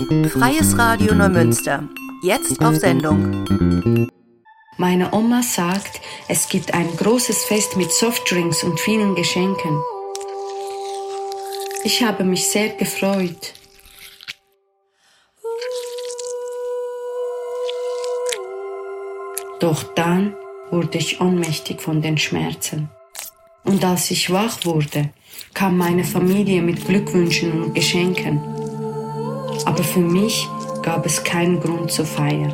Freies Radio Neumünster. Jetzt auf Sendung. Meine Oma sagt, es gibt ein großes Fest mit Softdrinks und vielen Geschenken. Ich habe mich sehr gefreut. Doch dann wurde ich ohnmächtig von den Schmerzen. Und als ich wach wurde, kam meine Familie mit Glückwünschen und Geschenken. Aber für mich gab es keinen Grund zur Feier.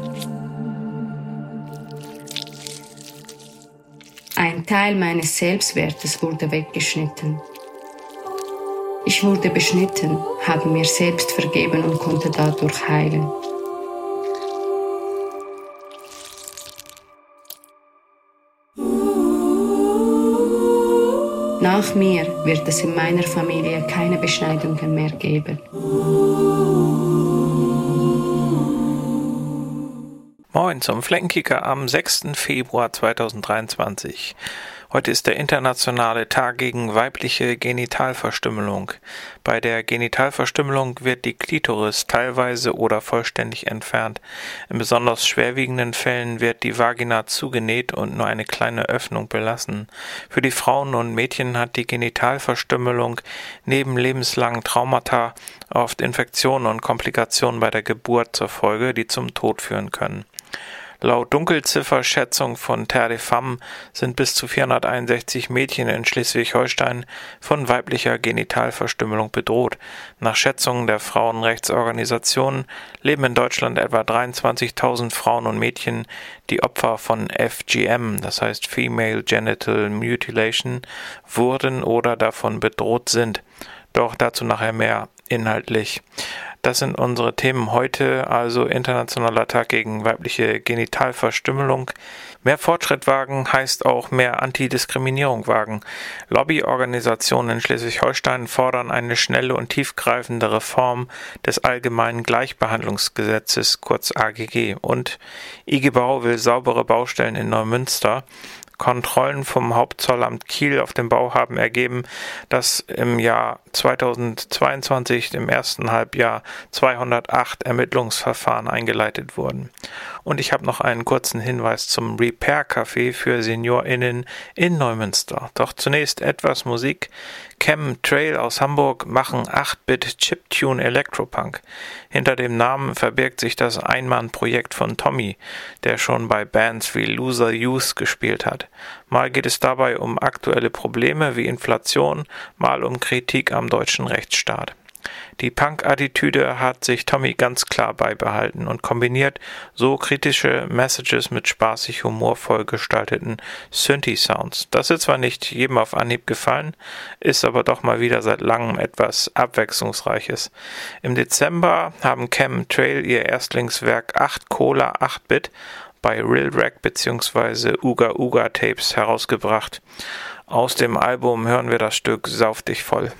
Ein Teil meines Selbstwertes wurde weggeschnitten. Ich wurde beschnitten, habe mir selbst vergeben und konnte dadurch heilen. Nach mir wird es in meiner Familie keine Beschneidungen mehr geben. Moin zum Fleckenkicker am 6. Februar 2023. Heute ist der internationale Tag gegen weibliche Genitalverstümmelung. Bei der Genitalverstümmelung wird die Klitoris teilweise oder vollständig entfernt. In besonders schwerwiegenden Fällen wird die Vagina zugenäht und nur eine kleine Öffnung belassen. Für die Frauen und Mädchen hat die Genitalverstümmelung neben lebenslangen Traumata oft Infektionen und Komplikationen bei der Geburt zur Folge, die zum Tod führen können. Laut Dunkelzifferschätzung von Terre des Femmes sind bis zu 461 Mädchen in Schleswig-Holstein von weiblicher Genitalverstümmelung bedroht. Nach Schätzungen der Frauenrechtsorganisationen leben in Deutschland etwa 23.000 Frauen und Mädchen, die Opfer von FGM, das heißt Female Genital Mutilation, wurden oder davon bedroht sind. Doch dazu nachher mehr inhaltlich. Das sind unsere Themen heute, also Internationaler Tag gegen weibliche Genitalverstümmelung. Mehr Fortschritt wagen heißt auch mehr Antidiskriminierung wagen. Lobbyorganisationen in Schleswig-Holstein fordern eine schnelle und tiefgreifende Reform des Allgemeinen Gleichbehandlungsgesetzes, kurz AGG. Und IG Bau will saubere Baustellen in Neumünster. Kontrollen vom Hauptzollamt Kiel auf dem Bau haben ergeben, dass im Jahr 2022 im ersten Halbjahr 208 Ermittlungsverfahren eingeleitet wurden. Und ich habe noch einen kurzen Hinweis zum Repair Café für SeniorInnen in Neumünster. Doch zunächst etwas Musik. Chem Trail aus Hamburg machen 8-Bit Chiptune Electropunk. Hinter dem Namen verbirgt sich das Einmannprojekt von Tommy, der schon bei Bands wie Loser Youth gespielt hat. Mal geht es dabei um aktuelle Probleme wie Inflation, mal um Kritik am deutschen Rechtsstaat. Die Punk-Attitüde hat sich Tommy ganz klar beibehalten und kombiniert so kritische Messages mit spaßig humorvoll gestalteten Synthi-Sounds. Das ist zwar nicht jedem auf Anhieb gefallen, ist aber doch mal wieder seit langem etwas Abwechslungsreiches. Im Dezember haben Cam Trail ihr Erstlingswerk 8 Cola 8-Bit bei Real Rack bzw. Uga Uga Tapes herausgebracht. Aus dem Album hören wir das Stück Sauf dich voll.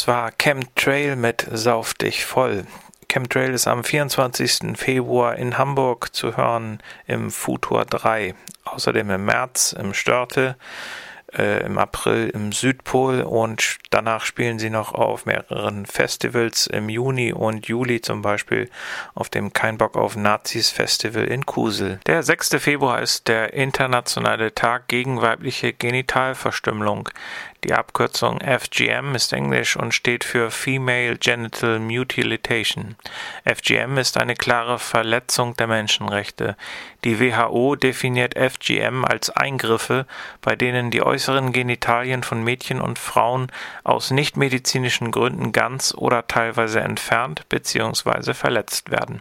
Das war Chemtrail mit Sauf dich voll. Chemtrail ist am 24. Februar in Hamburg zu hören im Futur 3. Außerdem im März im Störte äh, im April im Südpol und danach spielen sie noch auf mehreren Festivals im Juni und Juli zum Beispiel auf dem Kein Bock auf Nazis Festival in Kusel. Der 6. Februar ist der internationale Tag gegen weibliche Genitalverstümmelung. Die Abkürzung FGM ist Englisch und steht für Female Genital Mutilation. FGM ist eine klare Verletzung der Menschenrechte. Die WHO definiert FGM als Eingriffe, bei denen die äußeren Genitalien von Mädchen und Frauen aus nichtmedizinischen Gründen ganz oder teilweise entfernt bzw. verletzt werden.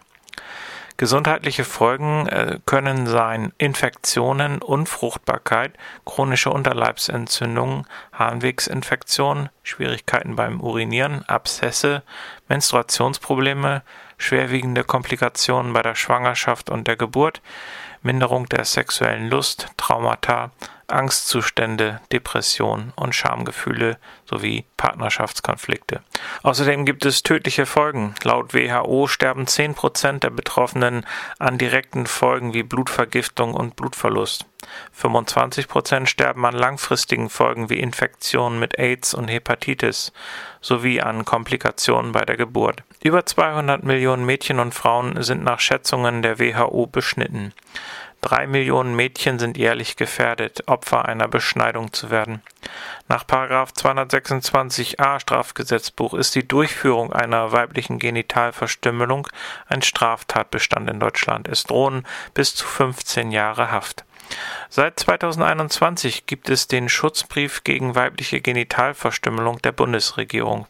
Gesundheitliche Folgen äh, können sein Infektionen, Unfruchtbarkeit, chronische Unterleibsentzündungen, Harnwegsinfektionen, Schwierigkeiten beim Urinieren, Abszesse, Menstruationsprobleme, schwerwiegende Komplikationen bei der Schwangerschaft und der Geburt, Minderung der sexuellen Lust, Traumata, Angstzustände, Depressionen und Schamgefühle sowie Partnerschaftskonflikte. Außerdem gibt es tödliche Folgen. Laut WHO sterben 10 Prozent der Betroffenen an direkten Folgen wie Blutvergiftung und Blutverlust. 25 Prozent sterben an langfristigen Folgen wie Infektionen mit AIDS und Hepatitis sowie an Komplikationen bei der Geburt. Über 200 Millionen Mädchen und Frauen sind nach Schätzungen der WHO beschnitten. Drei Millionen Mädchen sind jährlich gefährdet, Opfer einer Beschneidung zu werden. Nach 226a Strafgesetzbuch ist die Durchführung einer weiblichen Genitalverstümmelung ein Straftatbestand in Deutschland. Es drohen bis zu 15 Jahre Haft. Seit 2021 gibt es den Schutzbrief gegen weibliche Genitalverstümmelung der Bundesregierung.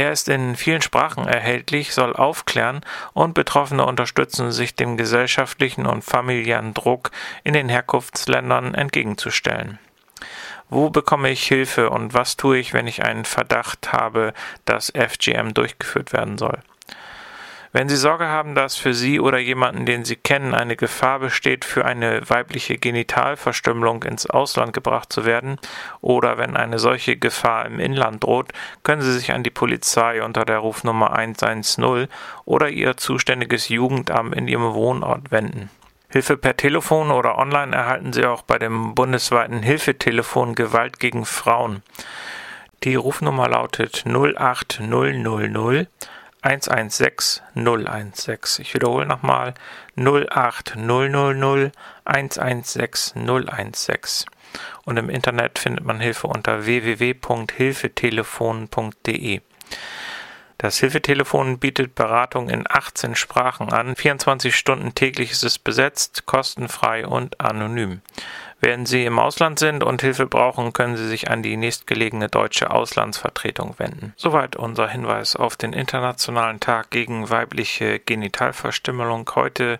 Er ist in vielen Sprachen erhältlich, soll aufklären und Betroffene unterstützen, sich dem gesellschaftlichen und familiären Druck in den Herkunftsländern entgegenzustellen. Wo bekomme ich Hilfe und was tue ich, wenn ich einen Verdacht habe, dass FGM durchgeführt werden soll? Wenn Sie Sorge haben, dass für Sie oder jemanden, den Sie kennen, eine Gefahr besteht, für eine weibliche Genitalverstümmelung ins Ausland gebracht zu werden, oder wenn eine solche Gefahr im Inland droht, können Sie sich an die Polizei unter der Rufnummer 110 oder Ihr zuständiges Jugendamt in Ihrem Wohnort wenden. Hilfe per Telefon oder online erhalten Sie auch bei dem bundesweiten Hilfetelefon Gewalt gegen Frauen. Die Rufnummer lautet 08000 116 016. Ich wiederhole nochmal 08000 116 016. Und im Internet findet man Hilfe unter www.hilfetelefon.de. Das Hilfetelefon bietet Beratung in 18 Sprachen an. 24 Stunden täglich ist es besetzt, kostenfrei und anonym. Wenn Sie im Ausland sind und Hilfe brauchen, können Sie sich an die nächstgelegene deutsche Auslandsvertretung wenden. Soweit unser Hinweis auf den Internationalen Tag gegen weibliche Genitalverstümmelung. Heute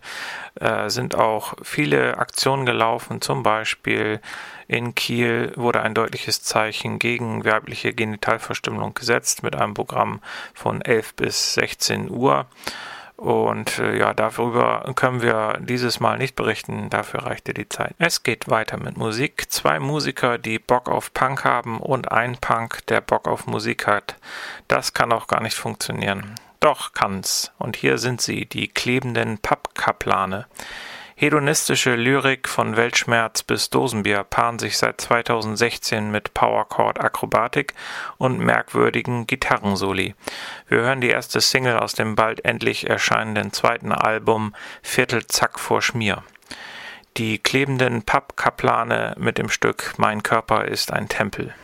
äh, sind auch viele Aktionen gelaufen, zum Beispiel in Kiel wurde ein deutliches Zeichen gegen weibliche Genitalverstümmelung gesetzt mit einem Programm von 11 bis 16 Uhr. Und äh, ja, darüber können wir dieses Mal nicht berichten, dafür reichte die Zeit. Es geht weiter mit Musik. Zwei Musiker, die Bock auf Punk haben und ein Punk, der Bock auf Musik hat. Das kann auch gar nicht funktionieren. Doch kann's. Und hier sind sie, die klebenden Pappkaplane. Hedonistische Lyrik von Weltschmerz bis Dosenbier paaren sich seit 2016 mit Powerchord Akrobatik und merkwürdigen Gitarrensoli. Wir hören die erste Single aus dem bald endlich erscheinenden zweiten Album Viertel Zack vor Schmier. Die klebenden Pappkaplane mit dem Stück Mein Körper ist ein Tempel.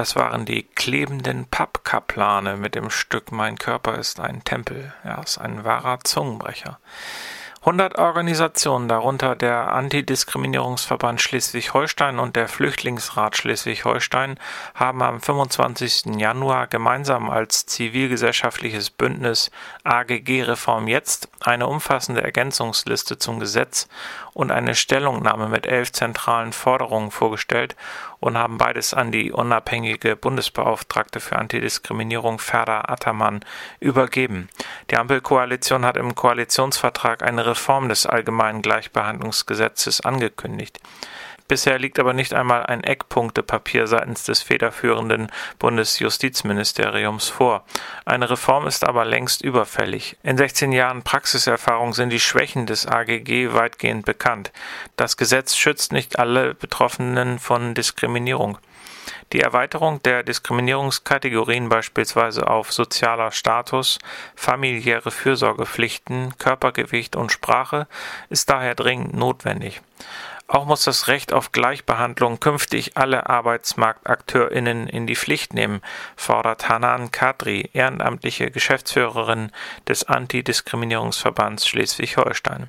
Das waren die klebenden Pappkaplane mit dem Stück Mein Körper ist ein Tempel. Ja, ist ein wahrer Zungenbrecher. 100 Organisationen, darunter der Antidiskriminierungsverband Schleswig-Holstein und der Flüchtlingsrat Schleswig-Holstein, haben am 25. Januar gemeinsam als zivilgesellschaftliches Bündnis AGG Reform Jetzt eine umfassende Ergänzungsliste zum Gesetz und eine Stellungnahme mit elf zentralen Forderungen vorgestellt und haben beides an die unabhängige Bundesbeauftragte für Antidiskriminierung Ferda Attermann übergeben. Die Ampelkoalition hat im Koalitionsvertrag eine Reform des allgemeinen Gleichbehandlungsgesetzes angekündigt. Bisher liegt aber nicht einmal ein Eckpunktepapier seitens des federführenden Bundesjustizministeriums vor. Eine Reform ist aber längst überfällig. In 16 Jahren Praxiserfahrung sind die Schwächen des AGG weitgehend bekannt. Das Gesetz schützt nicht alle Betroffenen von Diskriminierung. Die Erweiterung der Diskriminierungskategorien beispielsweise auf sozialer Status, familiäre Fürsorgepflichten, Körpergewicht und Sprache ist daher dringend notwendig. Auch muss das Recht auf Gleichbehandlung künftig alle ArbeitsmarktakteurInnen in die Pflicht nehmen, fordert Hanan Kadri, ehrenamtliche Geschäftsführerin des Antidiskriminierungsverbands Schleswig-Holstein.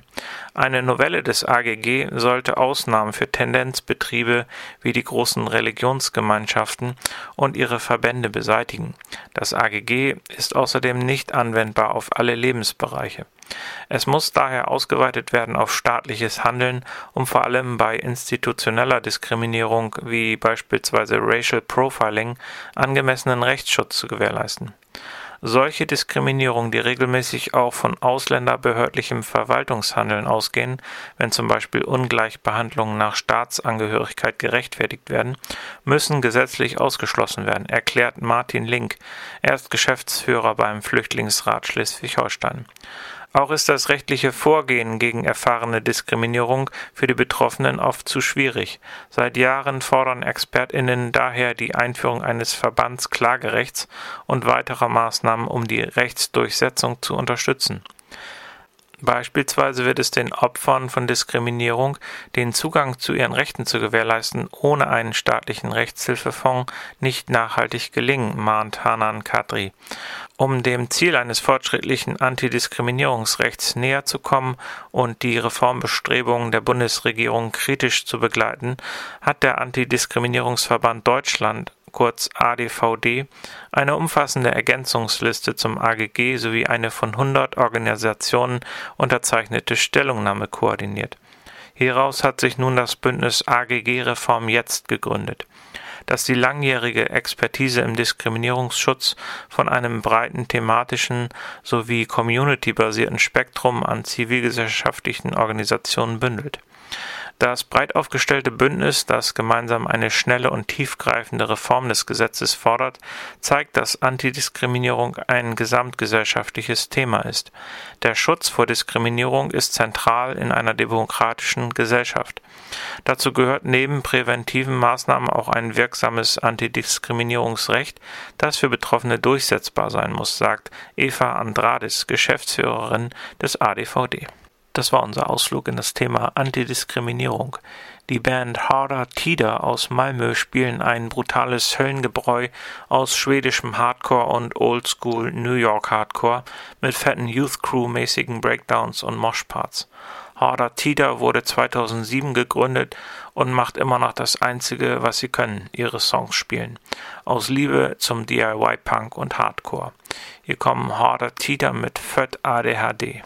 Eine Novelle des AGG sollte Ausnahmen für Tendenzbetriebe wie die großen Religionsgemeinschaften und ihre Verbände beseitigen. Das AGG ist außerdem nicht anwendbar auf alle Lebensbereiche. Es muss daher ausgeweitet werden auf staatliches Handeln, um vor allem bei institutioneller Diskriminierung wie beispielsweise Racial Profiling angemessenen Rechtsschutz zu gewährleisten. Solche Diskriminierung, die regelmäßig auch von ausländerbehördlichem Verwaltungshandeln ausgehen, wenn zum Beispiel Ungleichbehandlungen nach Staatsangehörigkeit gerechtfertigt werden, müssen gesetzlich ausgeschlossen werden, erklärt Martin Link. Er ist Geschäftsführer beim Flüchtlingsrat Schleswig-Holstein. Auch ist das rechtliche Vorgehen gegen erfahrene Diskriminierung für die Betroffenen oft zu schwierig. Seit Jahren fordern ExpertInnen daher die Einführung eines Verbandsklagerechts und weiterer Maßnahmen, um die Rechtsdurchsetzung zu unterstützen. Beispielsweise wird es den Opfern von Diskriminierung den Zugang zu ihren Rechten zu gewährleisten, ohne einen staatlichen Rechtshilfefonds nicht nachhaltig gelingen, mahnt Hanan Kadri. Um dem Ziel eines fortschrittlichen Antidiskriminierungsrechts näher zu kommen und die Reformbestrebungen der Bundesregierung kritisch zu begleiten, hat der Antidiskriminierungsverband Deutschland kurz ADVD, eine umfassende Ergänzungsliste zum AGG sowie eine von 100 Organisationen unterzeichnete Stellungnahme koordiniert. Hieraus hat sich nun das Bündnis AGG Reform jetzt gegründet dass die langjährige Expertise im Diskriminierungsschutz von einem breiten thematischen sowie community-basierten Spektrum an zivilgesellschaftlichen Organisationen bündelt das breit aufgestellte Bündnis, das gemeinsam eine schnelle und tiefgreifende Reform des Gesetzes fordert, zeigt, dass Antidiskriminierung ein gesamtgesellschaftliches Thema ist. Der Schutz vor Diskriminierung ist zentral in einer demokratischen Gesellschaft. Dazu gehört neben präventiven Maßnahmen auch ein wirksames Antidiskriminierungsrecht, das für Betroffene durchsetzbar sein muss, sagt Eva Andradis, Geschäftsführerin des ADVD. Das war unser Ausflug in das Thema Antidiskriminierung. Die Band Harder Tider aus Malmö spielen ein brutales Höllengebräu aus schwedischem Hardcore und Oldschool New York Hardcore mit fetten Youth Crew mäßigen Breakdowns und Moshparts. Harder Tider wurde 2007 gegründet und macht immer noch das einzige, was sie können, ihre Songs spielen. Aus Liebe zum DIY Punk und Hardcore. Hier kommen Harder Tider mit Fett ADHD.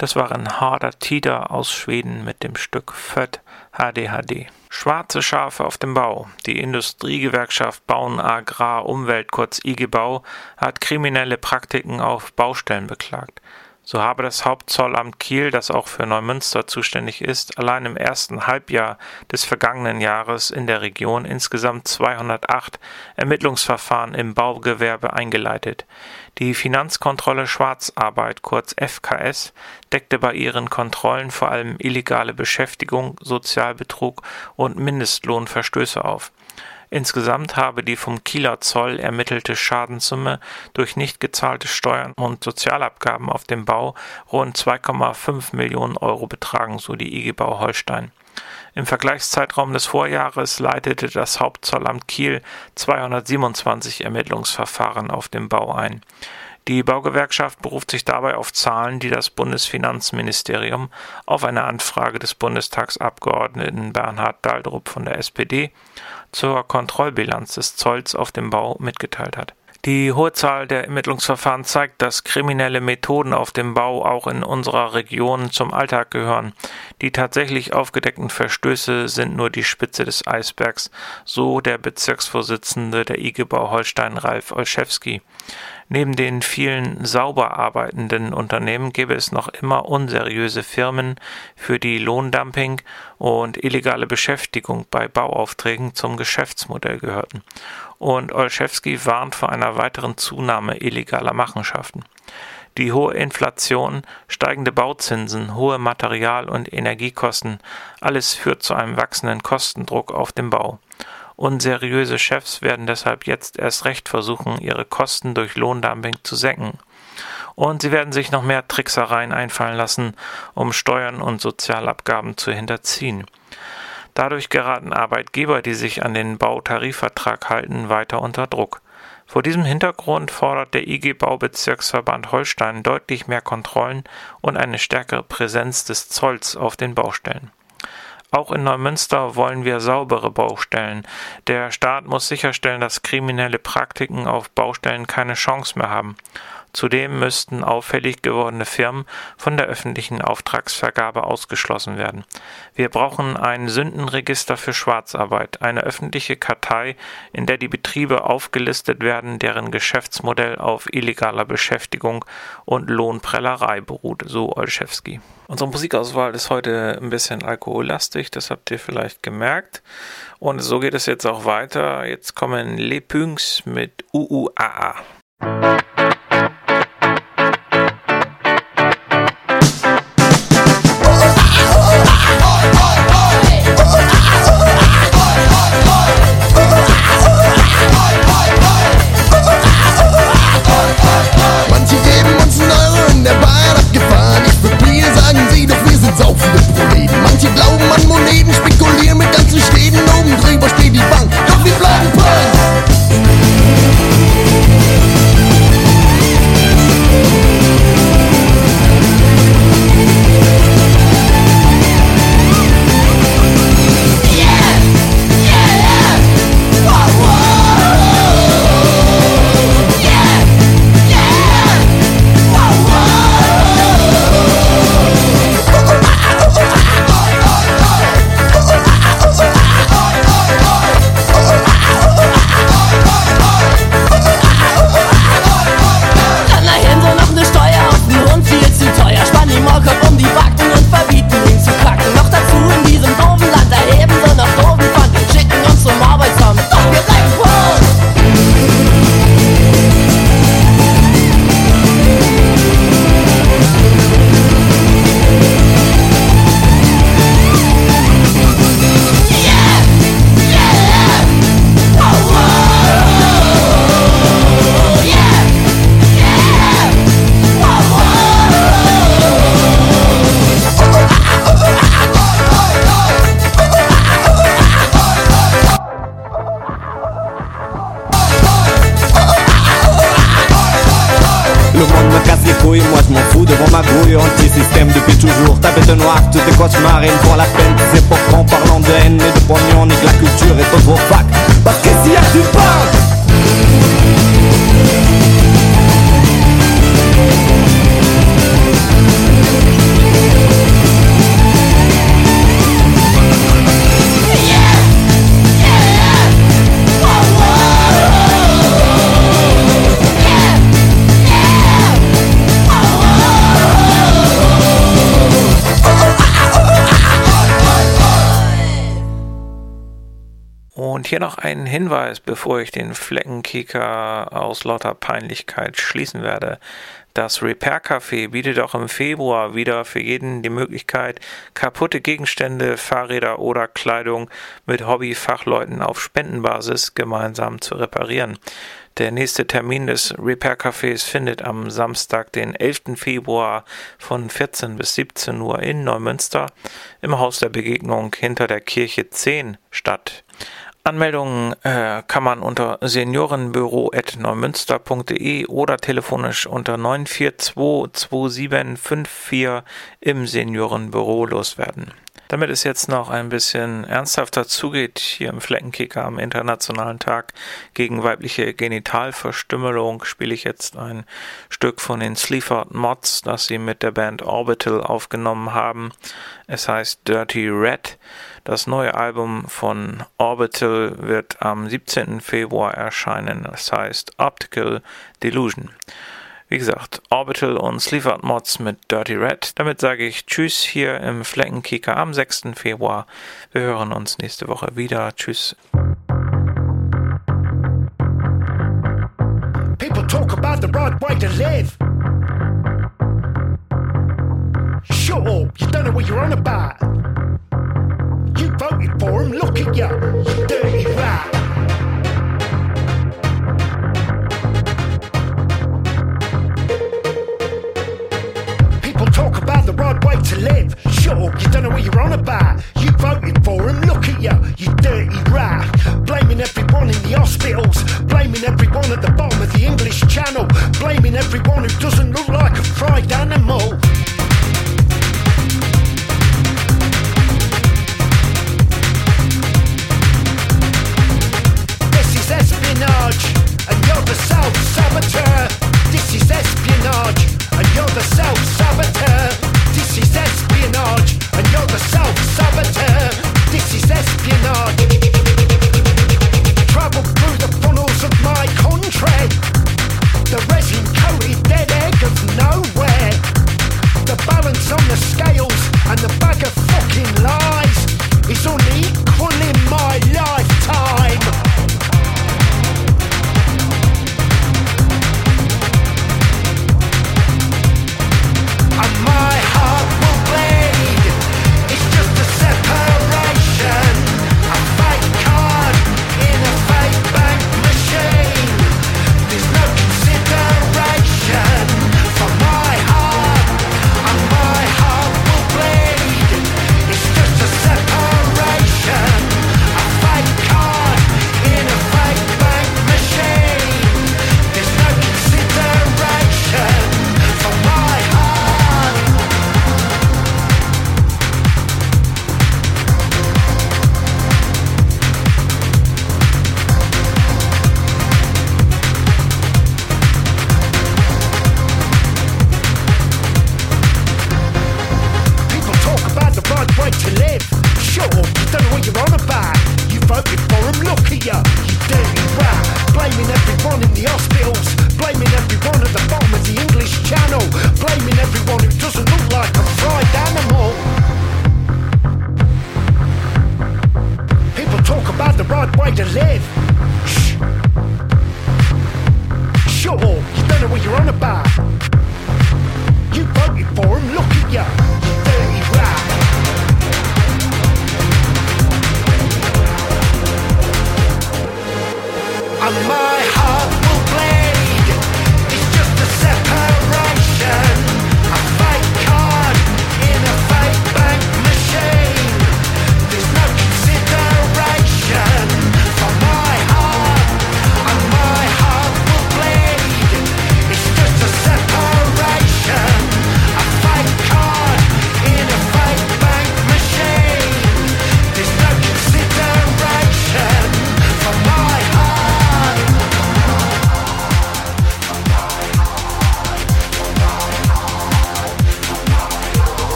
Das waren Harder Tider aus Schweden mit dem Stück Född HDHD. Schwarze Schafe auf dem Bau. Die Industriegewerkschaft Bauen Agrar Umwelt kurz IG Bau hat kriminelle Praktiken auf Baustellen beklagt. So habe das Hauptzollamt Kiel, das auch für Neumünster zuständig ist, allein im ersten Halbjahr des vergangenen Jahres in der Region insgesamt 208 Ermittlungsverfahren im Baugewerbe eingeleitet. Die Finanzkontrolle Schwarzarbeit, kurz FKS, deckte bei ihren Kontrollen vor allem illegale Beschäftigung, Sozialbetrug und Mindestlohnverstöße auf. Insgesamt habe die vom Kieler Zoll ermittelte Schadenssumme durch nicht gezahlte Steuern und Sozialabgaben auf dem Bau rund 2,5 Millionen Euro betragen, so die IG Bau Holstein. Im Vergleichszeitraum des Vorjahres leitete das Hauptzollamt Kiel 227 Ermittlungsverfahren auf dem Bau ein. Die Baugewerkschaft beruft sich dabei auf Zahlen, die das Bundesfinanzministerium auf eine Anfrage des Bundestagsabgeordneten Bernhard Daldrup von der SPD zur Kontrollbilanz des Zolls auf dem Bau mitgeteilt hat. Die hohe Zahl der Ermittlungsverfahren zeigt, dass kriminelle Methoden auf dem Bau auch in unserer Region zum Alltag gehören. Die tatsächlich aufgedeckten Verstöße sind nur die Spitze des Eisbergs, so der Bezirksvorsitzende der IG Bau Holstein Ralf Olszewski. Neben den vielen sauber arbeitenden Unternehmen gäbe es noch immer unseriöse Firmen, für die Lohndumping und illegale Beschäftigung bei Bauaufträgen zum Geschäftsmodell gehörten. Und Olszewski warnt vor einer weiteren Zunahme illegaler Machenschaften. Die hohe Inflation, steigende Bauzinsen, hohe Material- und Energiekosten, alles führt zu einem wachsenden Kostendruck auf dem Bau. Unseriöse Chefs werden deshalb jetzt erst recht versuchen, ihre Kosten durch Lohndumping zu senken. Und sie werden sich noch mehr Tricksereien einfallen lassen, um Steuern und Sozialabgaben zu hinterziehen. Dadurch geraten Arbeitgeber, die sich an den Bautarifvertrag halten, weiter unter Druck. Vor diesem Hintergrund fordert der IG Baubezirksverband Holstein deutlich mehr Kontrollen und eine stärkere Präsenz des Zolls auf den Baustellen. Auch in Neumünster wollen wir saubere Baustellen. Der Staat muss sicherstellen, dass kriminelle Praktiken auf Baustellen keine Chance mehr haben. Zudem müssten auffällig gewordene Firmen von der öffentlichen Auftragsvergabe ausgeschlossen werden. Wir brauchen ein Sündenregister für Schwarzarbeit, eine öffentliche Kartei, in der die Betriebe aufgelistet werden, deren Geschäftsmodell auf illegaler Beschäftigung und Lohnprellerei beruht, so Olszewski. Unsere Musikauswahl ist heute ein bisschen alkohollastig, das habt ihr vielleicht gemerkt. Und so geht es jetzt auch weiter. Jetzt kommen Le Punks mit UUAA. marche de Cauchemar une pour la peine hier noch ein Hinweis, bevor ich den Fleckenkicker aus lauter Peinlichkeit schließen werde. Das Repair Café bietet auch im Februar wieder für jeden die Möglichkeit, kaputte Gegenstände, Fahrräder oder Kleidung mit Hobbyfachleuten auf Spendenbasis gemeinsam zu reparieren. Der nächste Termin des Repair Cafés findet am Samstag, den 11. Februar von 14 bis 17 Uhr in Neumünster im Haus der Begegnung hinter der Kirche 10 statt. Anmeldungen äh, kann man unter seniorenbüro.neumünster.de oder telefonisch unter 9422754 im Seniorenbüro loswerden. Damit es jetzt noch ein bisschen ernsthafter zugeht, hier im Fleckenkicker am Internationalen Tag gegen weibliche Genitalverstümmelung, spiele ich jetzt ein Stück von den Sleaford Mods, das sie mit der Band Orbital aufgenommen haben. Es heißt Dirty Red. Das neue Album von Orbital wird am 17. Februar erscheinen. Es heißt Optical Delusion. Wie gesagt, Orbital und Sleaford Mods mit Dirty Red. Damit sage ich Tschüss hier im Fleckenkicker am 6. Februar. Wir hören uns nächste Woche wieder. Tschüss. People talk about the right way to live. Shut up, you don't know what you're on about. You voted for him, look at you, you dirty rat. People talk about the right way to live. Up, you don't know what you're on about. You voted for him, look at you, you dirty rat. Blaming everyone in the hospitals, blaming everyone at the bottom of the English Channel, blaming everyone who doesn't look like a fried animal.